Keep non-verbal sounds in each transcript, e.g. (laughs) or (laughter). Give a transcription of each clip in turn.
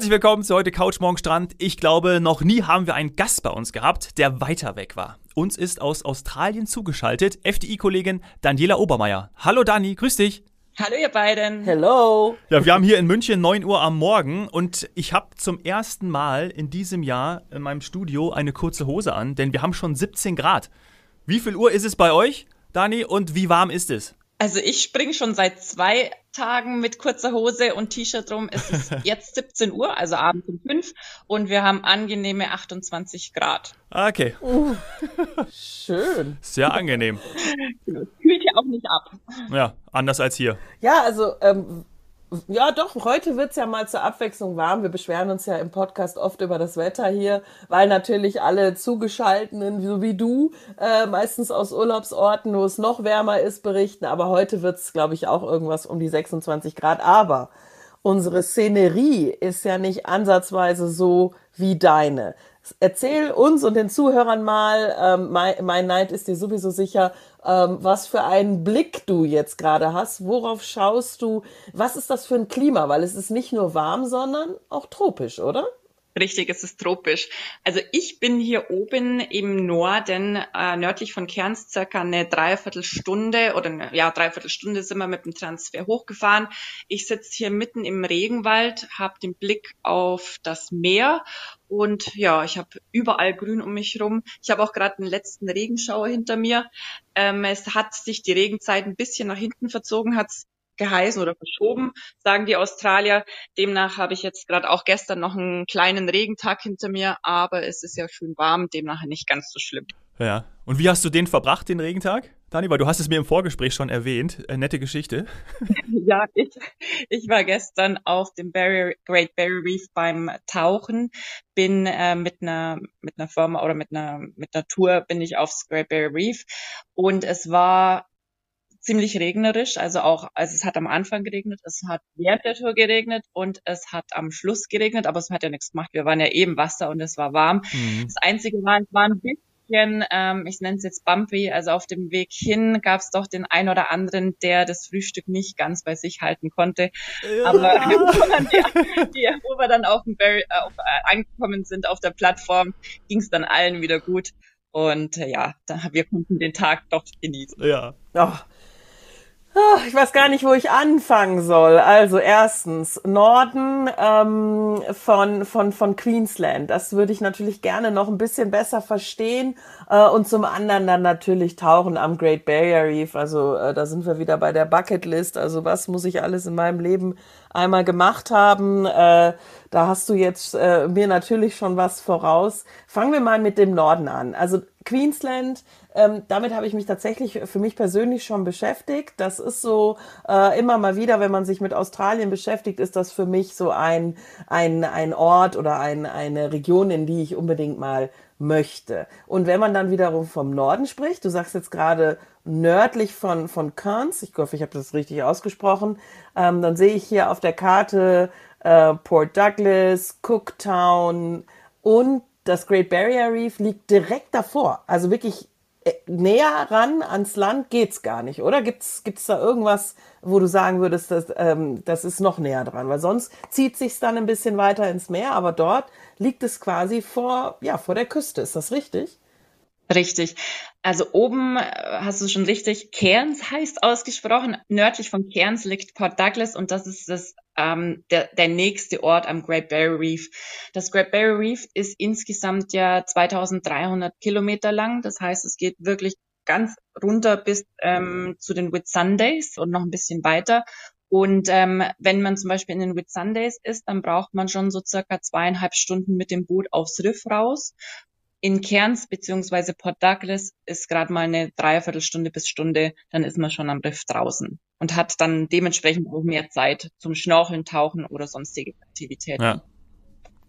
Herzlich willkommen zu heute Couch Morgen Strand. Ich glaube, noch nie haben wir einen Gast bei uns gehabt, der weiter weg war. Uns ist aus Australien zugeschaltet FDI-Kollegin Daniela Obermeier. Hallo Dani, grüß dich. Hallo ihr beiden. Hello. Ja, wir haben hier in München 9 Uhr am Morgen und ich habe zum ersten Mal in diesem Jahr in meinem Studio eine kurze Hose an, denn wir haben schon 17 Grad. Wie viel Uhr ist es bei euch, Dani, und wie warm ist es? Also ich springe schon seit zwei Tagen mit kurzer Hose und T-Shirt rum. Es ist (laughs) jetzt 17 Uhr, also abends um 5 und wir haben angenehme 28 Grad. Okay. Uh, schön. Sehr angenehm. (laughs) Kühlt ja auch nicht ab. Ja, anders als hier. Ja, also ähm, ja, doch, heute wird's ja mal zur Abwechslung warm. Wir beschweren uns ja im Podcast oft über das Wetter hier, weil natürlich alle Zugeschalteten, so wie du, äh, meistens aus Urlaubsorten, wo es noch wärmer ist, berichten. Aber heute wird's, glaube ich, auch irgendwas um die 26 Grad. Aber unsere Szenerie ist ja nicht ansatzweise so wie deine. Erzähl uns und den Zuhörern mal, ähm, mein, mein Neid ist dir sowieso sicher, ähm, was für einen Blick du jetzt gerade hast. Worauf schaust du? Was ist das für ein Klima? Weil es ist nicht nur warm, sondern auch tropisch, oder? Richtig, es ist tropisch. Also ich bin hier oben im Norden, äh, nördlich von Kerns, circa eine Dreiviertelstunde oder eine, ja, Dreiviertelstunde sind wir mit dem Transfer hochgefahren. Ich sitze hier mitten im Regenwald, habe den Blick auf das Meer und ja, ich habe überall Grün um mich rum. Ich habe auch gerade den letzten Regenschauer hinter mir. Ähm, es hat sich die Regenzeit ein bisschen nach hinten verzogen, hat geheißen oder verschoben, sagen die Australier. Demnach habe ich jetzt gerade auch gestern noch einen kleinen Regentag hinter mir, aber es ist ja schön warm, demnach nicht ganz so schlimm. Ja. Und wie hast du den verbracht, den Regentag? Dani, weil du hast es mir im Vorgespräch schon erwähnt. Äh, nette Geschichte. (laughs) ja, ich, ich war gestern auf dem Barrier, Great Barrier Reef beim Tauchen, bin äh, mit einer mit einer Firma oder mit einer mit einer Tour bin ich aufs Great Barrier Reef und es war ziemlich regnerisch, also auch, also es hat am Anfang geregnet, es hat während der Tour geregnet und es hat am Schluss geregnet, aber es hat ja nichts gemacht. Wir waren ja eben Wasser und es war warm. Mhm. Das Einzige war, es war ein bisschen, ähm, ich nenne es jetzt bumpy, also auf dem Weg hin gab es doch den ein oder anderen, der das Frühstück nicht ganz bei sich halten konnte. Ja. Aber (laughs) die, wo wir dann auf dem Berry, äh, auf, äh, angekommen sind auf der Plattform, ging es dann allen wieder gut. Und äh, ja, da, wir konnten den Tag doch genießen. Ja. Oh, ich weiß gar nicht, wo ich anfangen soll. Also erstens Norden ähm, von von von Queensland. Das würde ich natürlich gerne noch ein bisschen besser verstehen. Äh, und zum anderen dann natürlich Tauchen am Great Barrier Reef. Also äh, da sind wir wieder bei der Bucketlist. Also was muss ich alles in meinem Leben einmal gemacht haben? Äh, da hast du jetzt äh, mir natürlich schon was voraus. Fangen wir mal mit dem Norden an. Also Queensland ähm, damit habe ich mich tatsächlich für mich persönlich schon beschäftigt. Das ist so äh, immer mal wieder, wenn man sich mit Australien beschäftigt, ist das für mich so ein, ein, ein Ort oder ein, eine Region, in die ich unbedingt mal möchte. Und wenn man dann wiederum vom Norden spricht, du sagst jetzt gerade nördlich von, von Cairns, ich hoffe, ich habe das richtig ausgesprochen, ähm, dann sehe ich hier auf der Karte äh, Port Douglas, Cooktown und das Great Barrier Reef liegt direkt davor. Also wirklich näher ran ans Land geht's gar nicht, oder? Gibt's gibt's da irgendwas, wo du sagen würdest, dass, ähm, das ist noch näher dran? Weil sonst zieht sich's dann ein bisschen weiter ins Meer, aber dort liegt es quasi vor, ja, vor der Küste. Ist das richtig? Richtig. Also oben äh, hast du schon richtig, Cairns heißt ausgesprochen. Nördlich von Cairns liegt Port Douglas und das ist das, ähm, der, der nächste Ort am Great Barrier Reef. Das Great Barrier Reef ist insgesamt ja 2300 Kilometer lang. Das heißt, es geht wirklich ganz runter bis ähm, zu den Whitsundays und noch ein bisschen weiter. Und ähm, wenn man zum Beispiel in den Whitsundays ist, dann braucht man schon so circa zweieinhalb Stunden mit dem Boot aufs Riff raus in Cairns beziehungsweise Port Douglas ist gerade mal eine Dreiviertelstunde bis Stunde, dann ist man schon am Riff draußen und hat dann dementsprechend auch mehr Zeit zum Schnorcheln, Tauchen oder sonstige Aktivitäten. Ja,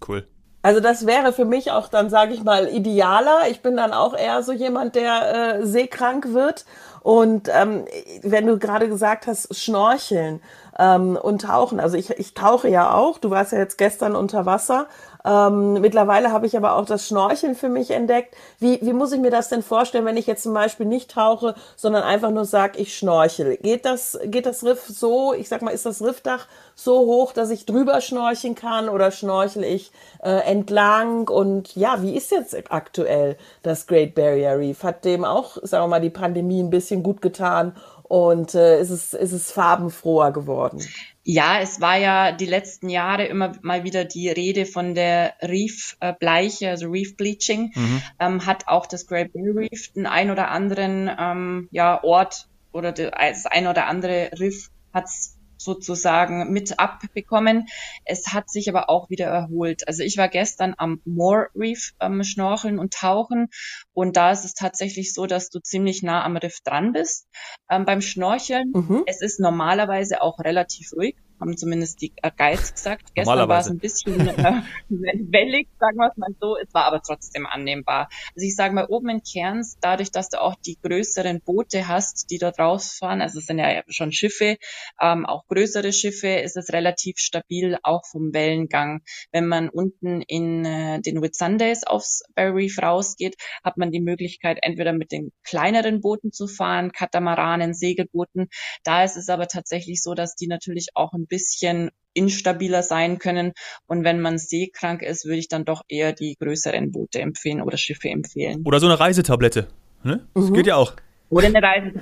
cool. Also das wäre für mich auch dann, sage ich mal, idealer. Ich bin dann auch eher so jemand, der äh, seekrank wird Und ähm, wenn du gerade gesagt hast, Schnorcheln ähm, und Tauchen, also ich, ich tauche ja auch, du warst ja jetzt gestern unter Wasser ähm, mittlerweile habe ich aber auch das Schnorcheln für mich entdeckt. Wie, wie muss ich mir das denn vorstellen, wenn ich jetzt zum Beispiel nicht tauche, sondern einfach nur sage, ich schnorchel? Geht das, geht das Riff so, ich sag mal, ist das Riffdach so hoch, dass ich drüber schnorcheln kann oder schnorchel ich äh, entlang? Und ja, wie ist jetzt aktuell das Great Barrier Reef? Hat dem auch, sagen wir mal, die Pandemie ein bisschen gut getan und äh, ist, es, ist es farbenfroher geworden? Ja, es war ja die letzten Jahre immer mal wieder die Rede von der Reef-Bleiche, also Reef Bleaching. Mhm. Ähm, hat auch das Great Barrier Reef den ein oder anderen ähm, ja, Ort oder das ein oder andere Riff hat's sozusagen mit abbekommen. Es hat sich aber auch wieder erholt. Also ich war gestern am Moor Reef ähm, schnorcheln und tauchen und da ist es tatsächlich so, dass du ziemlich nah am Riff dran bist ähm, beim Schnorcheln. Mhm. Es ist normalerweise auch relativ ruhig haben zumindest die äh, Guides gesagt. Gestern war es ein bisschen äh, (laughs) wellig, sagen wir es mal so. Es war aber trotzdem annehmbar. Also ich sage mal, oben in Cairns, dadurch, dass du auch die größeren Boote hast, die dort rausfahren, also es sind ja schon Schiffe, ähm, auch größere Schiffe, ist es relativ stabil, auch vom Wellengang. Wenn man unten in äh, den Whitsundays aufs Barrier Reef rausgeht, hat man die Möglichkeit, entweder mit den kleineren Booten zu fahren, Katamaranen, Segelbooten. Da ist es aber tatsächlich so, dass die natürlich auch ein bisschen instabiler sein können. Und wenn man seekrank ist, würde ich dann doch eher die größeren Boote empfehlen oder Schiffe empfehlen. Oder so eine Reisetablette. Ne? Das mhm. geht ja auch. Oder eine Reise.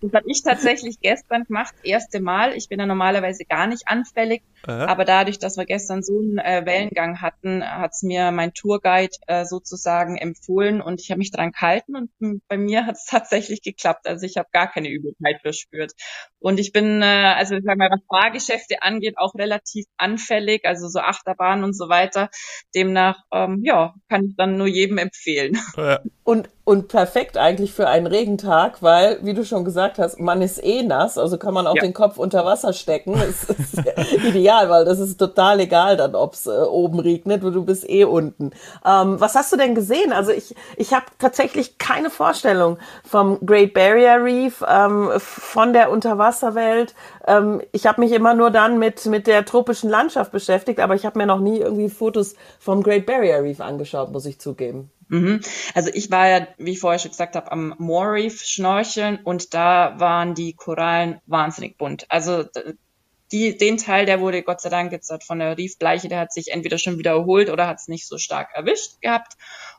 Das habe ich tatsächlich gestern gemacht, erste Mal. Ich bin ja normalerweise gar nicht anfällig, Aha. aber dadurch, dass wir gestern so einen äh, Wellengang hatten, hat's mir mein Tourguide äh, sozusagen empfohlen und ich habe mich dran gehalten und bei mir hat es tatsächlich geklappt. Also ich habe gar keine Übelkeit verspürt. Und ich bin, äh, also ich sag mal, was Fahrgeschäfte angeht, auch relativ anfällig, also so Achterbahn und so weiter. Demnach, ähm, ja, kann ich dann nur jedem empfehlen. Ja. Und und perfekt eigentlich für einen Regentag, weil, wie du schon gesagt hast, man ist eh nass, also kann man auch ja. den Kopf unter Wasser stecken. (laughs) Das ist ideal, weil das ist total egal dann, ob's äh, oben regnet und du bist eh unten. Ähm, was hast du denn gesehen? Also ich, ich habe tatsächlich keine Vorstellung vom Great Barrier Reef, ähm, von der Unterwasserwelt. Ähm, ich habe mich immer nur dann mit, mit der tropischen Landschaft beschäftigt, aber ich habe mir noch nie irgendwie Fotos vom Great Barrier Reef angeschaut, muss ich zugeben. Mhm. Also ich war ja, wie ich vorher schon gesagt habe, am Moor Reef schnorcheln und da waren die Korallen wahnsinnig bunt. Also die, den Teil, der wurde Gott sei Dank jetzt von der Reefbleiche, der hat sich entweder schon wieder erholt oder hat es nicht so stark erwischt gehabt.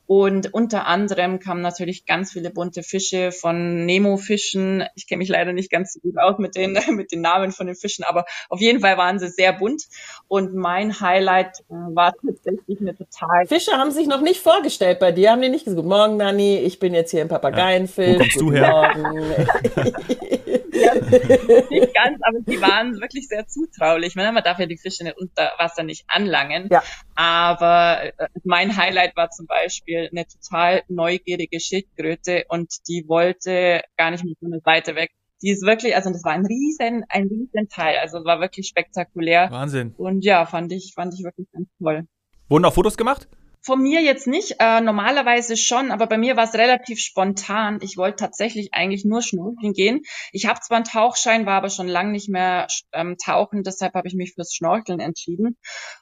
Und unter anderem kamen natürlich ganz viele bunte Fische von Nemo-Fischen. Ich kenne mich leider nicht ganz so gut aus mit den, (laughs) mit den Namen von den Fischen, aber auf jeden Fall waren sie sehr bunt. Und mein Highlight äh, war tatsächlich eine total. Fische haben sich noch nicht vorgestellt bei dir, haben die nicht gesagt, Guten Morgen, Nani, ich bin jetzt hier im Papageienfilm. Ja. Wo kommst du her? (laughs) (laughs) ja, nicht ganz, aber sie waren wirklich sehr zutraulich. Man darf ja die Fische unter Wasser nicht anlangen. Ja. Aber äh, mein Highlight war zum Beispiel Beispiel eine total neugierige Schildkröte und die wollte gar nicht mit so einer Seite weg. Die ist wirklich, also das war ein riesen, ein riesen Teil, also war wirklich spektakulär. Wahnsinn. Und ja, fand ich, fand ich wirklich ganz toll. Wurden auch Fotos gemacht? Von mir jetzt nicht, äh, normalerweise schon, aber bei mir war es relativ spontan. Ich wollte tatsächlich eigentlich nur schnorcheln gehen. Ich habe zwar einen Tauchschein, war aber schon lange nicht mehr ähm, tauchen, deshalb habe ich mich fürs Schnorcheln entschieden.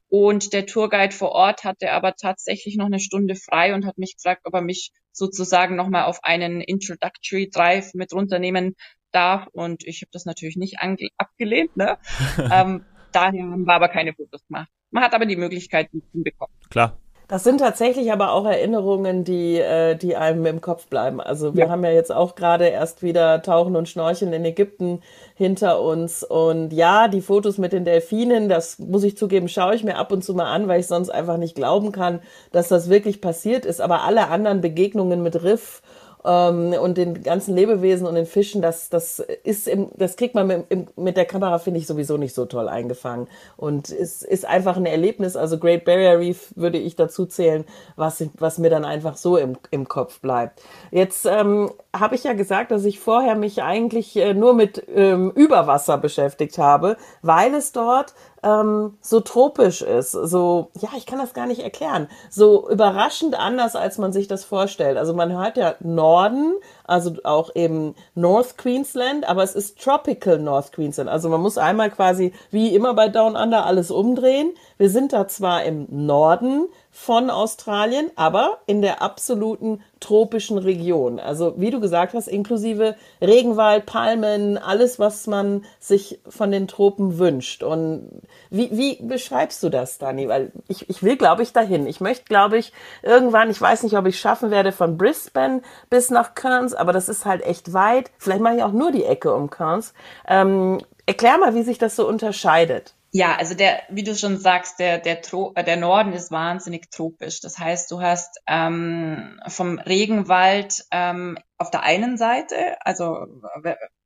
Und der Tourguide vor Ort hatte aber tatsächlich noch eine Stunde frei und hat mich gefragt, ob er mich sozusagen nochmal auf einen Introductory Drive mit runternehmen darf. Und ich habe das natürlich nicht abgelehnt. Ne? (laughs) ähm, daher haben wir aber keine Fotos gemacht. Man hat aber die Möglichkeit, die zu bekommen. Klar. Das sind tatsächlich aber auch Erinnerungen, die, äh, die einem im Kopf bleiben. Also wir ja. haben ja jetzt auch gerade erst wieder Tauchen und Schnorcheln in Ägypten hinter uns. Und ja, die Fotos mit den Delfinen, das muss ich zugeben, schaue ich mir ab und zu mal an, weil ich sonst einfach nicht glauben kann, dass das wirklich passiert ist. Aber alle anderen Begegnungen mit Riff ähm, und den ganzen Lebewesen und den Fischen, das, das ist im, das kriegt man mit, mit der Kamera, finde ich, sowieso nicht so toll eingefangen. Und es ist einfach ein Erlebnis. Also Great Barrier Reef würde ich dazu zählen, was, was mir dann einfach so im, im Kopf bleibt. Jetzt ähm, habe ich ja gesagt, dass ich vorher mich eigentlich äh, nur mit ähm, Überwasser beschäftigt habe, weil es dort ähm, so tropisch ist, so, ja, ich kann das gar nicht erklären, so überraschend anders, als man sich das vorstellt. Also man hört ja Norden, also auch eben North Queensland, aber es ist Tropical North Queensland. Also man muss einmal quasi wie immer bei Down Under alles umdrehen. Wir sind da zwar im Norden von Australien, aber in der absoluten tropischen Region. Also wie du gesagt hast, inklusive Regenwald, Palmen, alles, was man sich von den Tropen wünscht. Und wie, wie beschreibst du das, Dani? Weil ich, ich will, glaube ich, dahin. Ich möchte, glaube ich, irgendwann, ich weiß nicht, ob ich schaffen werde von Brisbane bis nach Cairns, aber das ist halt echt weit. Vielleicht mache ich auch nur die Ecke um Cairns. Ähm, erklär mal, wie sich das so unterscheidet. Ja, also der, wie du schon sagst, der, der, Tro äh, der Norden ist wahnsinnig tropisch. Das heißt, du hast ähm, vom Regenwald ähm, auf der einen Seite, also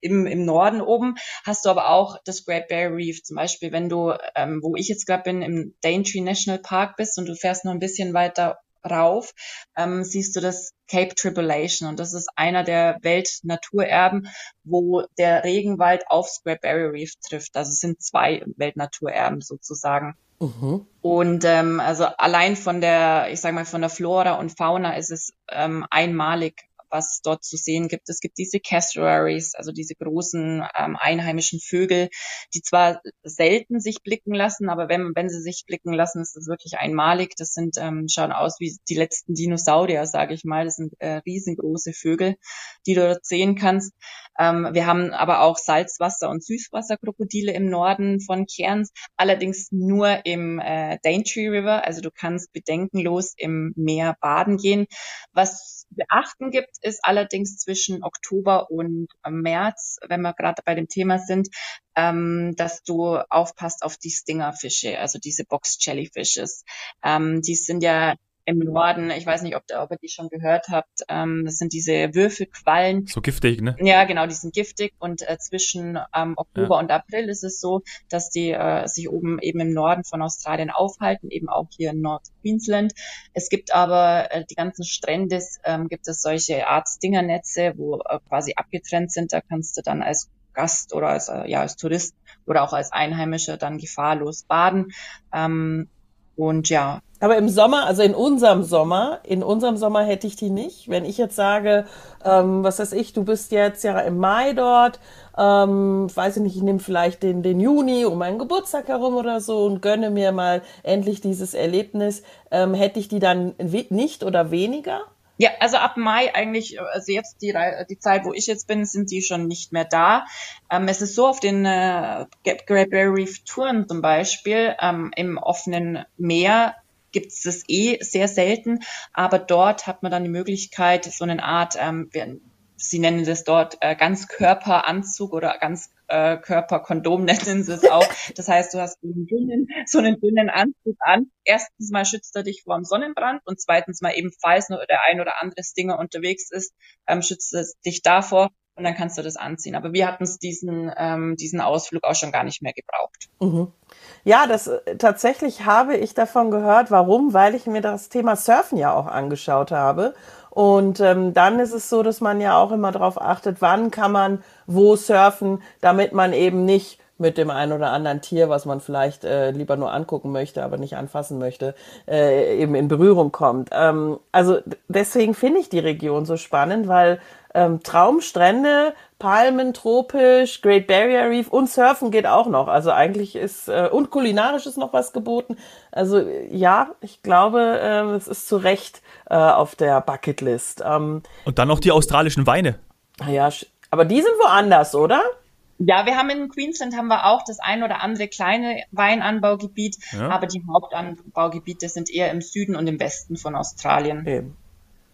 im, im Norden oben, hast du aber auch das Great Barrier Reef. Zum Beispiel, wenn du, ähm, wo ich jetzt gerade bin, im Daintree National Park bist und du fährst noch ein bisschen weiter rauf, ähm, siehst du das Cape Tribulation und das ist einer der Weltnaturerben, wo der Regenwald aufs Great Barrier Reef trifft. Also es sind zwei Weltnaturerben sozusagen. Mhm. Und ähm, also allein von der, ich sage mal, von der Flora und Fauna ist es ähm, einmalig was es dort zu sehen gibt. Es gibt diese Cassowaries, also diese großen ähm, einheimischen Vögel, die zwar selten sich blicken lassen, aber wenn, wenn sie sich blicken lassen, ist das wirklich einmalig. Das sind, ähm, schauen aus wie die letzten Dinosaurier, sage ich mal. Das sind äh, riesengroße Vögel, die du dort sehen kannst. Ähm, wir haben aber auch Salzwasser- und Süßwasserkrokodile im Norden von Cairns, allerdings nur im äh, Daintree River. Also du kannst bedenkenlos im Meer baden gehen. Was beachten gibt, ist allerdings zwischen Oktober und März, wenn wir gerade bei dem Thema sind, ähm, dass du aufpasst auf die Stingerfische, also diese Box Jellyfishes. Ähm, die sind ja im Norden, ich weiß nicht, ob, ob ihr die schon gehört habt, ähm, das sind diese Würfelquallen. So giftig, ne? Ja, genau, die sind giftig und äh, zwischen ähm, Oktober ja. und April ist es so, dass die äh, sich oben eben im Norden von Australien aufhalten, eben auch hier in Nord Queensland. Es gibt aber äh, die ganzen Strände, ähm, gibt es solche Art Stingernetze, wo äh, quasi abgetrennt sind, da kannst du dann als Gast oder als, äh, ja, als Tourist oder auch als Einheimischer dann gefahrlos baden. Ähm, und ja. Aber im Sommer, also in unserem Sommer, in unserem Sommer hätte ich die nicht. Wenn ich jetzt sage, ähm, was weiß ich, du bist jetzt ja im Mai dort, ähm, weiß ich nicht, ich nehme vielleicht den, den Juni um meinen Geburtstag herum oder so und gönne mir mal endlich dieses Erlebnis, ähm, hätte ich die dann nicht oder weniger? Ja, also ab Mai eigentlich, also jetzt die, die Zeit, wo ich jetzt bin, sind die schon nicht mehr da. Ähm, es ist so, auf den äh, Great Barrier Reef Touren zum Beispiel ähm, im offenen Meer gibt es das eh sehr selten, aber dort hat man dann die Möglichkeit, so eine Art, ähm, Sie nennen das dort äh, Ganzkörperanzug oder ganz äh, Körperkondom (laughs) nennen sie es auch. Das heißt, du hast so einen, dünnen, so einen dünnen Anzug an. Erstens mal schützt er dich vor dem Sonnenbrand und zweitens mal eben, falls nur der ein oder andere Stinger unterwegs ist, ähm, schützt es dich davor und dann kannst du das anziehen. Aber wir hatten es diesen, ähm, diesen Ausflug auch schon gar nicht mehr gebraucht. Mhm. Ja, das äh, tatsächlich habe ich davon gehört. Warum? Weil ich mir das Thema Surfen ja auch angeschaut habe und ähm, dann ist es so, dass man ja auch immer darauf achtet, wann kann man wo surfen, damit man eben nicht mit dem einen oder anderen Tier, was man vielleicht äh, lieber nur angucken möchte, aber nicht anfassen möchte, äh, eben in Berührung kommt. Ähm, also deswegen finde ich die Region so spannend, weil ähm, Traumstrände, Palmen, tropisch, Great Barrier Reef und Surfen geht auch noch. Also eigentlich ist äh, und kulinarisch ist noch was geboten. Also ja, ich glaube, äh, es ist zu Recht äh, auf der Bucketlist. Ähm, und dann noch die australischen Weine. Ja, aber die sind woanders, oder? Ja, wir haben in Queensland haben wir auch das ein oder andere kleine Weinanbaugebiet, ja. aber die Hauptanbaugebiete sind eher im Süden und im Westen von Australien. Eben.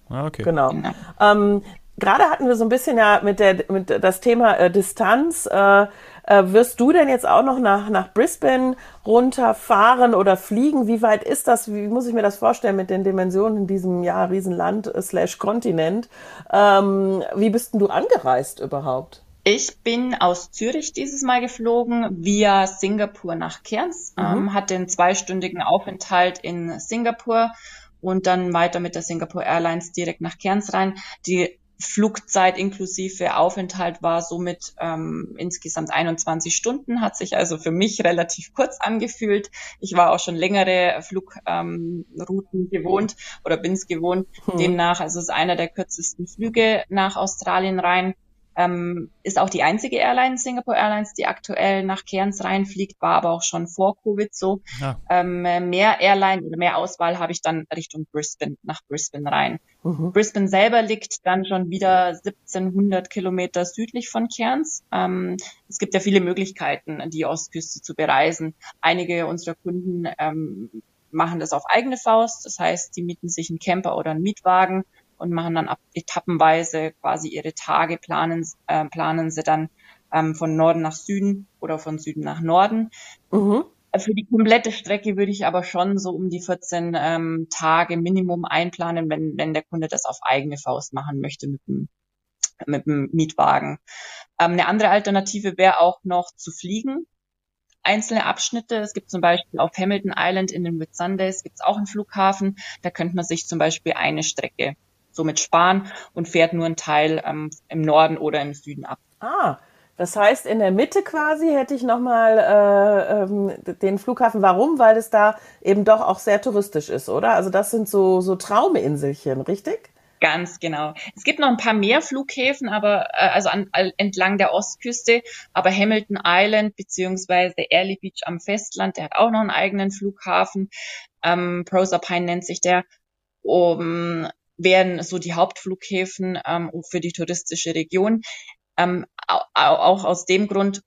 Ah, okay. Genau. genau. Ähm, Gerade hatten wir so ein bisschen ja mit der mit das Thema äh, Distanz. Äh, äh, wirst du denn jetzt auch noch nach, nach Brisbane runterfahren oder fliegen? Wie weit ist das? Wie muss ich mir das vorstellen mit den Dimensionen in diesem ja, Riesenland äh, slash Kontinent? Ähm, wie bist denn du angereist überhaupt? Ich bin aus Zürich dieses Mal geflogen via Singapur nach Cairns, mhm. ähm, hatte einen zweistündigen Aufenthalt in Singapur und dann weiter mit der Singapore Airlines direkt nach Cairns rein. Die Flugzeit inklusive Aufenthalt war somit ähm, insgesamt 21 Stunden, hat sich also für mich relativ kurz angefühlt. Ich war auch schon längere Flugrouten ähm, gewohnt oder bin es gewohnt. Hm. Demnach, also es ist einer der kürzesten Flüge nach Australien rein. Ähm, ist auch die einzige Airline, Singapore Airlines, die aktuell nach Cairns reinfliegt, war aber auch schon vor Covid so. Ja. Ähm, mehr Airline oder mehr Auswahl habe ich dann Richtung Brisbane, nach Brisbane rein. Mhm. Brisbane selber liegt dann schon wieder 1700 Kilometer südlich von Cairns. Ähm, es gibt ja viele Möglichkeiten, die Ostküste zu bereisen. Einige unserer Kunden ähm, machen das auf eigene Faust. Das heißt, die mieten sich einen Camper oder einen Mietwagen und machen dann ab etappenweise quasi ihre Tage, planen, äh, planen sie dann ähm, von Norden nach Süden oder von Süden nach Norden. Mhm. Für die komplette Strecke würde ich aber schon so um die 14 ähm, Tage Minimum einplanen, wenn, wenn der Kunde das auf eigene Faust machen möchte mit dem, mit dem Mietwagen. Ähm, eine andere Alternative wäre auch noch zu fliegen. Einzelne Abschnitte. Es gibt zum Beispiel auf Hamilton Island in den Whitsundays gibt es auch einen Flughafen. Da könnte man sich zum Beispiel eine Strecke somit sparen und fährt nur einen Teil ähm, im Norden oder im Süden ab. Ah, das heißt, in der Mitte quasi hätte ich nochmal äh, ähm, den Flughafen. Warum? Weil es da eben doch auch sehr touristisch ist, oder? Also das sind so, so Trauminselchen, richtig? Ganz genau. Es gibt noch ein paar mehr Flughäfen, aber äh, also an, entlang der Ostküste, aber Hamilton Island beziehungsweise Early Beach am Festland, der hat auch noch einen eigenen Flughafen. Ähm, Proserpine nennt sich der. Um, wären so die Hauptflughäfen ähm, für die touristische Region. Ähm, auch aus dem Grund,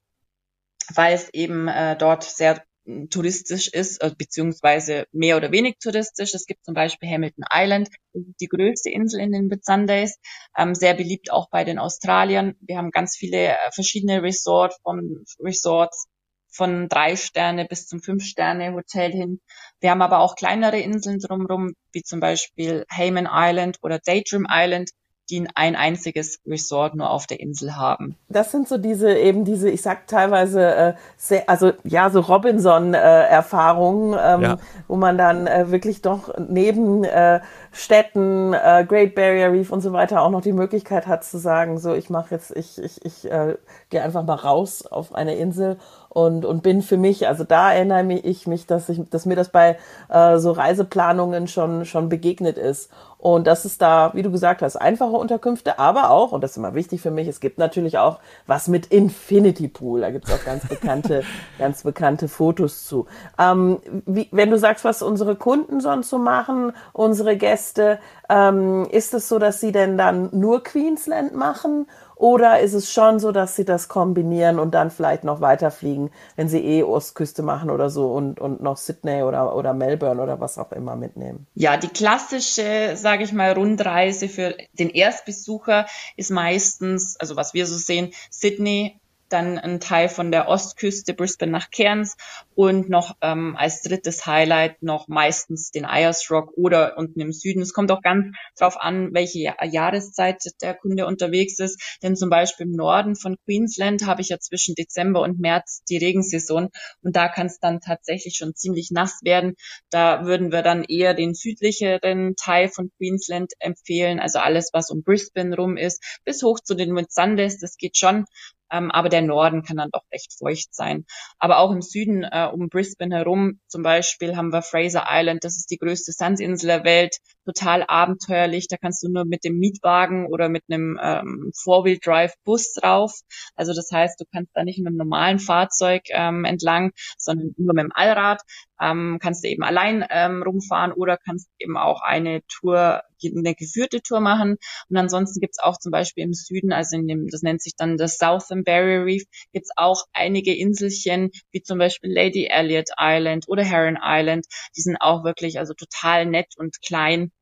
weil es eben äh, dort sehr hm, touristisch ist, äh, beziehungsweise mehr oder wenig touristisch. Es gibt zum Beispiel Hamilton Island, die größte Insel in den Whitsundays, ähm, sehr beliebt auch bei den Australiern. Wir haben ganz viele äh, verschiedene Resort vom Resorts von drei Sterne bis zum fünf Sterne Hotel hin. Wir haben aber auch kleinere Inseln drumherum, wie zum Beispiel Hayman Island oder Daydream Island, die ein einziges Resort nur auf der Insel haben. Das sind so diese eben diese, ich sag teilweise, äh, sehr, also ja, so Robinson-Erfahrungen, äh, ähm, ja. wo man dann äh, wirklich doch neben äh, Städten, äh, Great Barrier Reef und so weiter auch noch die Möglichkeit hat zu sagen, so ich mache jetzt, ich, ich, ich äh, gehe einfach mal raus auf eine Insel und, und bin für mich, also da erinnere ich mich, dass ich, dass mir das bei äh, so Reiseplanungen schon, schon begegnet ist. Und das ist da, wie du gesagt hast, einfache Unterkünfte, aber auch, und das ist immer wichtig für mich, es gibt natürlich auch was mit Infinity Pool. Da gibt es auch ganz bekannte, (laughs) ganz bekannte Fotos zu. Ähm, wie, wenn du sagst, was unsere Kunden sonst so machen, unsere Gäste, ähm, ist es so, dass sie denn dann nur Queensland machen oder ist es schon so, dass sie das kombinieren und dann vielleicht noch weiterfliegen, wenn sie eh Ostküste machen oder so und, und noch Sydney oder, oder Melbourne oder was auch immer mitnehmen? Ja, die klassische, sage ich mal, Rundreise für den Erstbesucher ist meistens, also was wir so sehen, Sydney, dann ein Teil von der Ostküste, Brisbane nach Cairns und noch ähm, als drittes Highlight noch meistens den Ayers Rock oder unten im Süden. Es kommt auch ganz drauf an, welche Jahreszeit der Kunde unterwegs ist. Denn zum Beispiel im Norden von Queensland habe ich ja zwischen Dezember und März die Regensaison und da kann es dann tatsächlich schon ziemlich nass werden. Da würden wir dann eher den südlicheren Teil von Queensland empfehlen, also alles, was um Brisbane rum ist, bis hoch zu den Whitsundays. Das geht schon ähm, aber der Norden kann dann doch recht feucht sein. Aber auch im Süden äh, um Brisbane herum. Zum Beispiel haben wir Fraser Island, das ist die größte Sandinsel der Welt, total abenteuerlich. Da kannst du nur mit dem Mietwagen oder mit einem ähm, Four-Wheel-Drive-Bus drauf. Also das heißt, du kannst da nicht mit einem normalen Fahrzeug ähm, entlang, sondern nur mit dem Allrad. Ähm, kannst du eben allein ähm, rumfahren oder kannst eben auch eine Tour, eine geführte Tour machen. Und ansonsten gibt's auch zum Beispiel im Süden, also in dem, das nennt sich dann das Southern Barrier Reef, gibt's auch einige Inselchen, wie zum Beispiel Lady Elliot Island oder Heron Island. Die sind auch wirklich also total nett und klein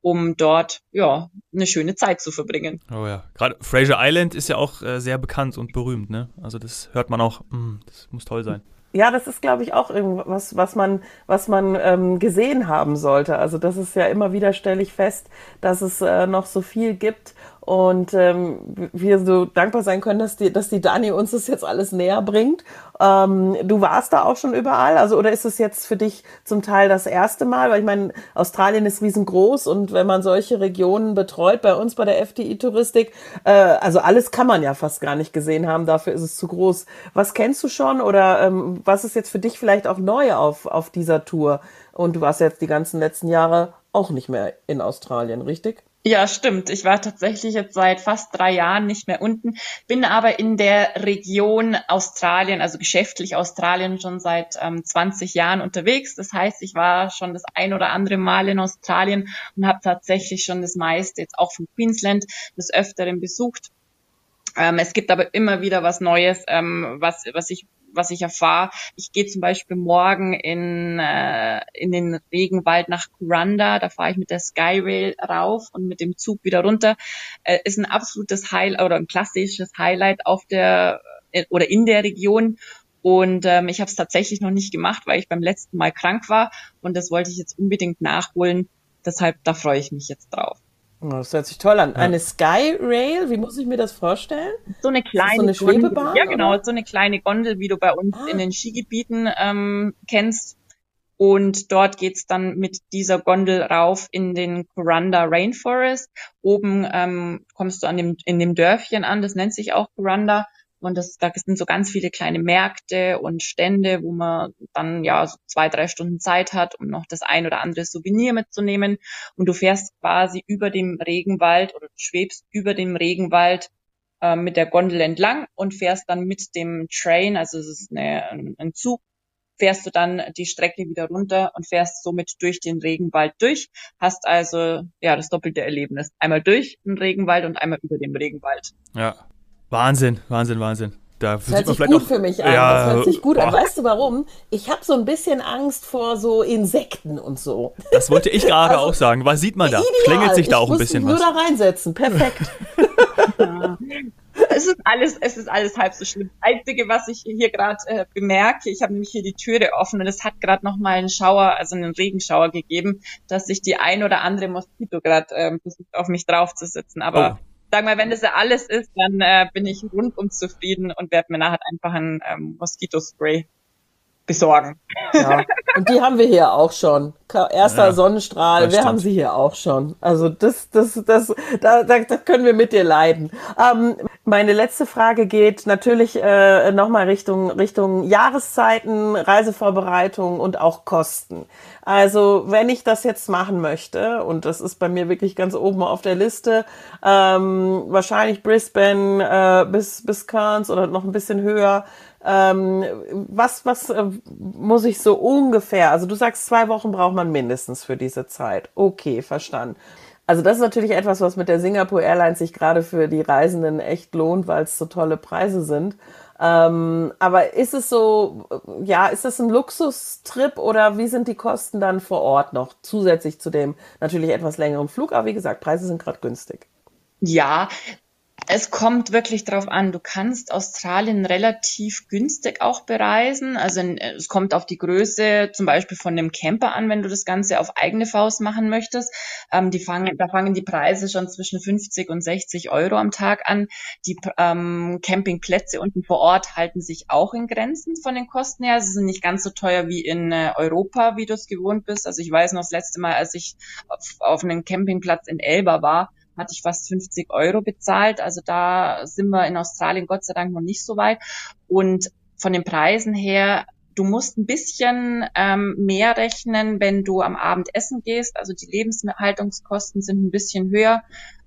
um dort ja eine schöne Zeit zu verbringen. Oh ja, gerade Fraser Island ist ja auch äh, sehr bekannt und berühmt, ne? Also das hört man auch, mh, das muss toll sein. Ja, das ist, glaube ich, auch irgendwas, was man, was man ähm, gesehen haben sollte. Also das ist ja immer wieder stelle ich fest, dass es äh, noch so viel gibt und ähm, wir so dankbar sein können, dass die, dass die Dani uns das jetzt alles näher bringt. Ähm, du warst da auch schon überall, also oder ist es jetzt für dich zum Teil das erste Mal? Weil ich meine, Australien ist riesengroß und wenn man solche Regionen betreut, bei uns bei der FDI-Touristik, äh, also alles kann man ja fast gar nicht gesehen haben, dafür ist es zu groß. Was kennst du schon oder ähm, was ist jetzt für dich vielleicht auch neu auf, auf dieser Tour? Und du warst jetzt die ganzen letzten Jahre auch nicht mehr in Australien, richtig? Ja, stimmt. Ich war tatsächlich jetzt seit fast drei Jahren nicht mehr unten, bin aber in der Region Australien, also geschäftlich Australien schon seit ähm, 20 Jahren unterwegs. Das heißt, ich war schon das ein oder andere Mal in Australien und habe tatsächlich schon das meiste jetzt auch von Queensland des Öfteren besucht. Ähm, es gibt aber immer wieder was Neues, ähm, was, was ich was ich erfahre. Ich gehe zum Beispiel morgen in, äh, in den Regenwald nach Kuranda. Da fahre ich mit der Skyrail rauf und mit dem Zug wieder runter. Äh, ist ein absolutes Highlight oder ein klassisches Highlight auf der äh, oder in der Region. Und ähm, ich habe es tatsächlich noch nicht gemacht, weil ich beim letzten Mal krank war. Und das wollte ich jetzt unbedingt nachholen. Deshalb, da freue ich mich jetzt drauf. Oh, das hört sich toll an. Ja. Eine Sky Rail, wie muss ich mir das vorstellen? So eine kleine so eine Schwebebahn. Ja, genau, oder? so eine kleine Gondel, wie du bei uns ah. in den Skigebieten ähm, kennst. Und dort geht's dann mit dieser Gondel rauf in den Kuranda Rainforest. Oben ähm, kommst du an dem, in dem Dörfchen an, das nennt sich auch Kuranda. Und das, da sind so ganz viele kleine Märkte und Stände, wo man dann ja so zwei, drei Stunden Zeit hat, um noch das ein oder andere Souvenir mitzunehmen. Und du fährst quasi über dem Regenwald oder schwebst über dem Regenwald äh, mit der Gondel entlang und fährst dann mit dem Train, also es ist eine, ein Zug, fährst du dann die Strecke wieder runter und fährst somit durch den Regenwald durch. Hast also ja das doppelte Erlebnis. Einmal durch den Regenwald und einmal über dem Regenwald. Ja, Wahnsinn, Wahnsinn, Wahnsinn. Da das hört sich gut auch, für mich an. Ja, das hört sich gut boah. an. Weißt du warum? Ich habe so ein bisschen Angst vor so Insekten und so. Das wollte ich gerade also, auch sagen. Was sieht man da? Ideal. Schlängelt sich da auch ein bisschen was? Nur da reinsetzen. Perfekt. es ist alles, es ist alles halb so schlimm. Das Einzige, was ich hier gerade äh, bemerke, ich habe nämlich hier die Türe offen und es hat gerade noch mal einen Schauer, also einen Regenschauer gegeben, dass sich die ein oder andere Moskito gerade äh, versucht, auf mich draufzusitzen. Aber oh sag mal, wenn das ja alles ist, dann äh, bin ich rundum zufrieden und werde mir nachher einfach ein ähm, Moskitospray besorgen. Ja. Und die haben wir hier auch schon. Erster ja, Sonnenstrahl, wir haben sie hier auch schon. Also das, das, das, da, da, da können wir mit dir leiden. Ähm, meine letzte Frage geht natürlich äh, nochmal Richtung, Richtung Jahreszeiten, Reisevorbereitung und auch Kosten. Also wenn ich das jetzt machen möchte, und das ist bei mir wirklich ganz oben auf der Liste, ähm, wahrscheinlich Brisbane äh, bis, bis Cairns oder noch ein bisschen höher, ähm, was, was äh, muss ich so ungefähr? Also du sagst, zwei Wochen braucht man mindestens für diese Zeit. Okay, verstanden. Also das ist natürlich etwas, was mit der Singapore Airlines sich gerade für die Reisenden echt lohnt, weil es so tolle Preise sind. Ähm, aber ist es so, ja, ist das ein Luxustrip oder wie sind die Kosten dann vor Ort noch zusätzlich zu dem natürlich etwas längeren Flug? Aber wie gesagt, Preise sind gerade günstig. Ja, es kommt wirklich drauf an. Du kannst Australien relativ günstig auch bereisen. Also es kommt auf die Größe zum Beispiel von dem Camper an, wenn du das Ganze auf eigene Faust machen möchtest. Ähm, die fangen, da fangen die Preise schon zwischen 50 und 60 Euro am Tag an. Die ähm, Campingplätze unten vor Ort halten sich auch in Grenzen von den Kosten her. Sie sind nicht ganz so teuer wie in äh, Europa, wie du es gewohnt bist. Also ich weiß noch das letzte Mal, als ich auf, auf einem Campingplatz in Elba war, hatte ich fast 50 Euro bezahlt. Also da sind wir in Australien Gott sei Dank noch nicht so weit. Und von den Preisen her, du musst ein bisschen ähm, mehr rechnen, wenn du am Abend essen gehst. Also die Lebenshaltungskosten sind ein bisschen höher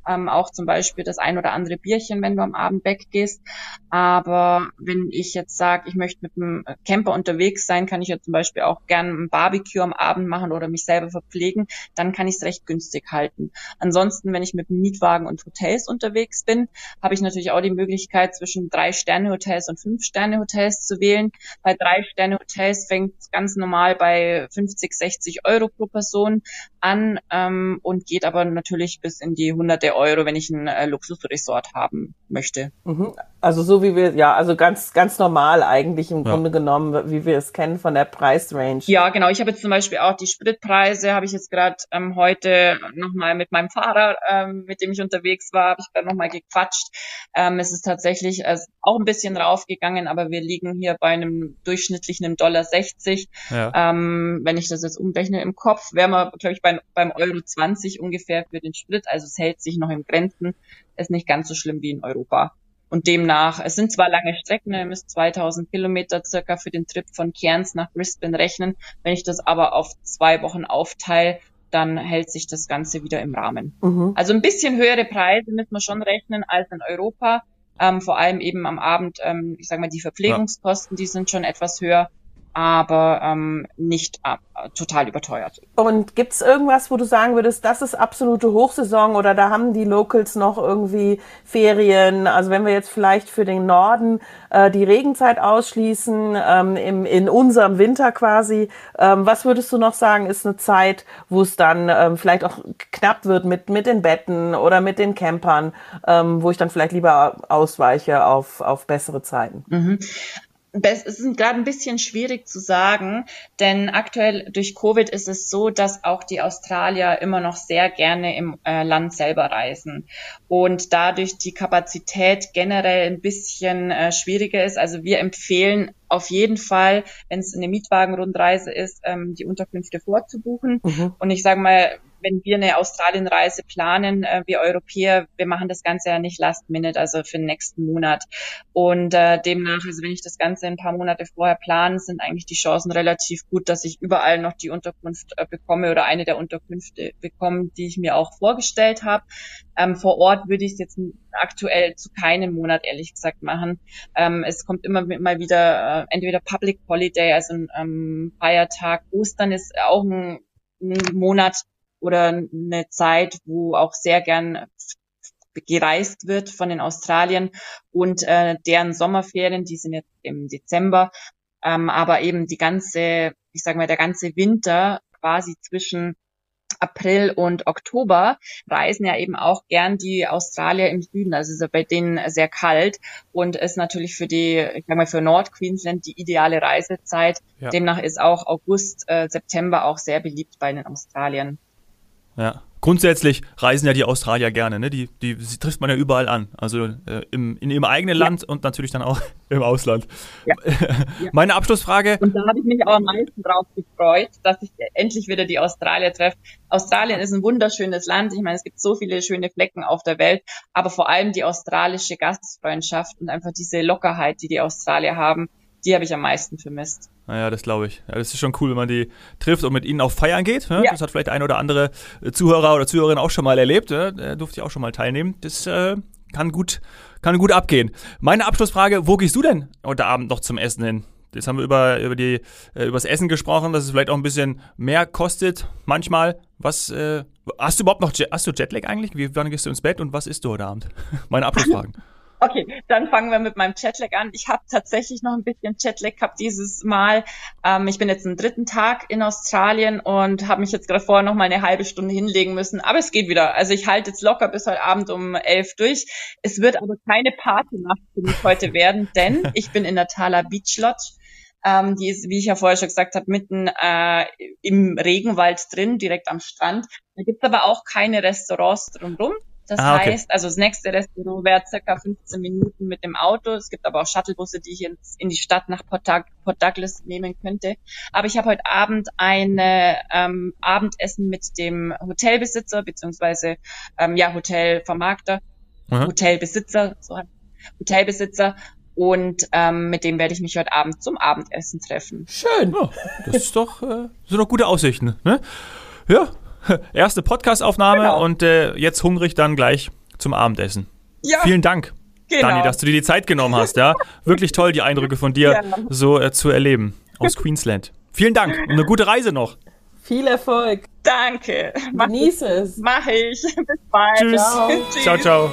ähm, auch zum Beispiel das ein oder andere Bierchen, wenn du am Abend weggehst. Aber wenn ich jetzt sage, ich möchte mit einem Camper unterwegs sein, kann ich ja zum Beispiel auch gern ein Barbecue am Abend machen oder mich selber verpflegen, dann kann ich es recht günstig halten. Ansonsten, wenn ich mit Mietwagen und Hotels unterwegs bin, habe ich natürlich auch die Möglichkeit, zwischen drei Sterne Hotels und fünf Sterne Hotels zu wählen. Bei drei Sterne Hotels fängt es ganz normal bei 50, 60 Euro pro Person an ähm, und geht aber natürlich bis in die hunderte Euro, wenn ich ein äh, Luxusresort haben möchte. Mhm. Also so wie wir, ja, also ganz, ganz normal eigentlich im ja. Grunde genommen, wie wir es kennen von der Preisrange. Ja, genau. Ich habe jetzt zum Beispiel auch die Spritpreise, habe ich jetzt gerade ähm, heute nochmal mit meinem Fahrer, ähm, mit dem ich unterwegs war, habe ich gerade nochmal gequatscht. Ähm, es ist tatsächlich äh, auch ein bisschen raufgegangen, aber wir liegen hier bei einem durchschnittlichen Dollar 60. Ja. Ähm, wenn ich das jetzt umrechne im Kopf, wären wir, glaube ich, bei, beim Euro 20 ungefähr für den Sprit. Also es hält sich noch in Grenzen. Ist nicht ganz so schlimm wie in Europa. Und demnach, es sind zwar lange Strecken, ihr müsst 2000 Kilometer circa für den Trip von Cairns nach Brisbane rechnen. Wenn ich das aber auf zwei Wochen aufteile, dann hält sich das Ganze wieder im Rahmen. Mhm. Also ein bisschen höhere Preise müssen wir schon rechnen als in Europa. Ähm, vor allem eben am Abend, ähm, ich sage mal, die Verpflegungskosten, ja. die sind schon etwas höher aber ähm, nicht äh, total überteuert. Und gibt's irgendwas, wo du sagen würdest, das ist absolute Hochsaison oder da haben die Locals noch irgendwie Ferien? Also wenn wir jetzt vielleicht für den Norden äh, die Regenzeit ausschließen, ähm, im, in unserem Winter quasi, ähm, was würdest du noch sagen, ist eine Zeit, wo es dann ähm, vielleicht auch knapp wird mit, mit den Betten oder mit den Campern, ähm, wo ich dann vielleicht lieber ausweiche auf, auf bessere Zeiten? Mhm es ist gerade ein bisschen schwierig zu sagen, denn aktuell durch Covid ist es so, dass auch die Australier immer noch sehr gerne im äh, Land selber reisen und dadurch die Kapazität generell ein bisschen äh, schwieriger ist. Also wir empfehlen auf jeden Fall, wenn es eine Mietwagenrundreise ist, ähm, die Unterkünfte vorzubuchen. Mhm. Und ich sage mal, wenn wir eine Australienreise planen, äh, wir Europäer, wir machen das Ganze ja nicht last minute, also für den nächsten Monat. Und äh, demnach, also wenn ich das Ganze ein paar Monate vorher plane, sind eigentlich die Chancen relativ gut, dass ich überall noch die Unterkunft äh, bekomme oder eine der Unterkünfte bekomme, die ich mir auch vorgestellt habe. Ähm, vor Ort würde ich es jetzt aktuell zu keinem Monat ehrlich gesagt machen. Ähm, es kommt immer mal wieder äh, entweder Public Holiday, also ein ähm, Feiertag. Ostern ist auch ein, ein Monat, oder eine Zeit, wo auch sehr gern gereist wird von den Australien und äh, deren Sommerferien, die sind jetzt im Dezember, ähm, aber eben die ganze, ich sage mal, der ganze Winter quasi zwischen April und Oktober reisen ja eben auch gern die Australier im Süden. Also ist ja bei denen sehr kalt und ist natürlich für die, ich sag mal, für Nordqueensland die ideale Reisezeit. Ja. Demnach ist auch August, äh, September auch sehr beliebt bei den Australiern. Ja. Grundsätzlich reisen ja die Australier gerne, ne? Die, die, die trifft man ja überall an. Also äh, im, in ihrem eigenen ja. Land und natürlich dann auch (laughs) im Ausland. (laughs) Ja. Meine Abschlussfrage. Und da habe ich mich auch am meisten drauf gefreut, dass ich endlich wieder die Australier treffe. Australien ist ein wunderschönes Land. Ich meine, es gibt so viele schöne Flecken auf der Welt, aber vor allem die australische Gastfreundschaft und einfach diese Lockerheit, die die Australier haben, die habe ich am meisten vermisst. Naja, das glaube ich. Ja, das ist schon cool, wenn man die trifft und mit ihnen auf Feiern geht. Ne? Ja. Das hat vielleicht ein oder andere äh, Zuhörer oder Zuhörerin auch schon mal erlebt. Ne? Da durfte ich auch schon mal teilnehmen. Das äh, kann gut, kann gut abgehen. Meine Abschlussfrage, wo gehst du denn heute Abend noch zum Essen hin? Jetzt haben wir über, über, die, äh, über das Essen gesprochen, dass es vielleicht auch ein bisschen mehr kostet manchmal. Was, äh, hast du überhaupt noch, hast du Jetlag eigentlich? Wie, wann gehst du ins Bett und was isst du heute Abend? (laughs) Meine Abschlussfragen. Okay, dann fangen wir mit meinem Chatlag an. Ich habe tatsächlich noch ein bisschen Chatlag gehabt dieses Mal. Ähm, ich bin jetzt einen dritten Tag in Australien und habe mich jetzt gerade vorher noch mal eine halbe Stunde hinlegen müssen. Aber es geht wieder. Also ich halte jetzt locker bis heute Abend um elf durch. Es wird aber keine Partynacht für mich heute (laughs) werden, denn ich bin in der Thala Beach Lodge. Ähm, die ist, wie ich ja vorher schon gesagt habe, mitten äh, im Regenwald drin, direkt am Strand. Da gibt's aber auch keine Restaurants drumherum. Das ah, okay. heißt, also das nächste Restaurant wäre circa 15 Minuten mit dem Auto. Es gibt aber auch Shuttlebusse, die ich ins, in die Stadt nach Port, Port Douglas nehmen könnte. Aber ich habe heute Abend ein ähm, Abendessen mit dem Hotelbesitzer beziehungsweise ähm, ja Hotelvermarkter, mhm. Hotelbesitzer, so Hotelbesitzer und ähm, mit dem werde ich mich heute Abend zum Abendessen treffen. Schön. Ja, das ist doch, äh, sind doch gute Aussichten. Ne? Ja, (laughs) erste Podcastaufnahme genau. und äh, jetzt hungrig dann gleich zum Abendessen. Ja. Vielen Dank, genau. Dani, dass du dir die Zeit genommen hast. Ja, (laughs) wirklich toll, die Eindrücke von dir ja. so äh, zu erleben aus (laughs) Queensland. Vielen Dank und eine gute Reise noch. Viel Erfolg. Danke. Genieße es. Mach ich. Bis bald. Tschüss. ciao. ciao. ciao.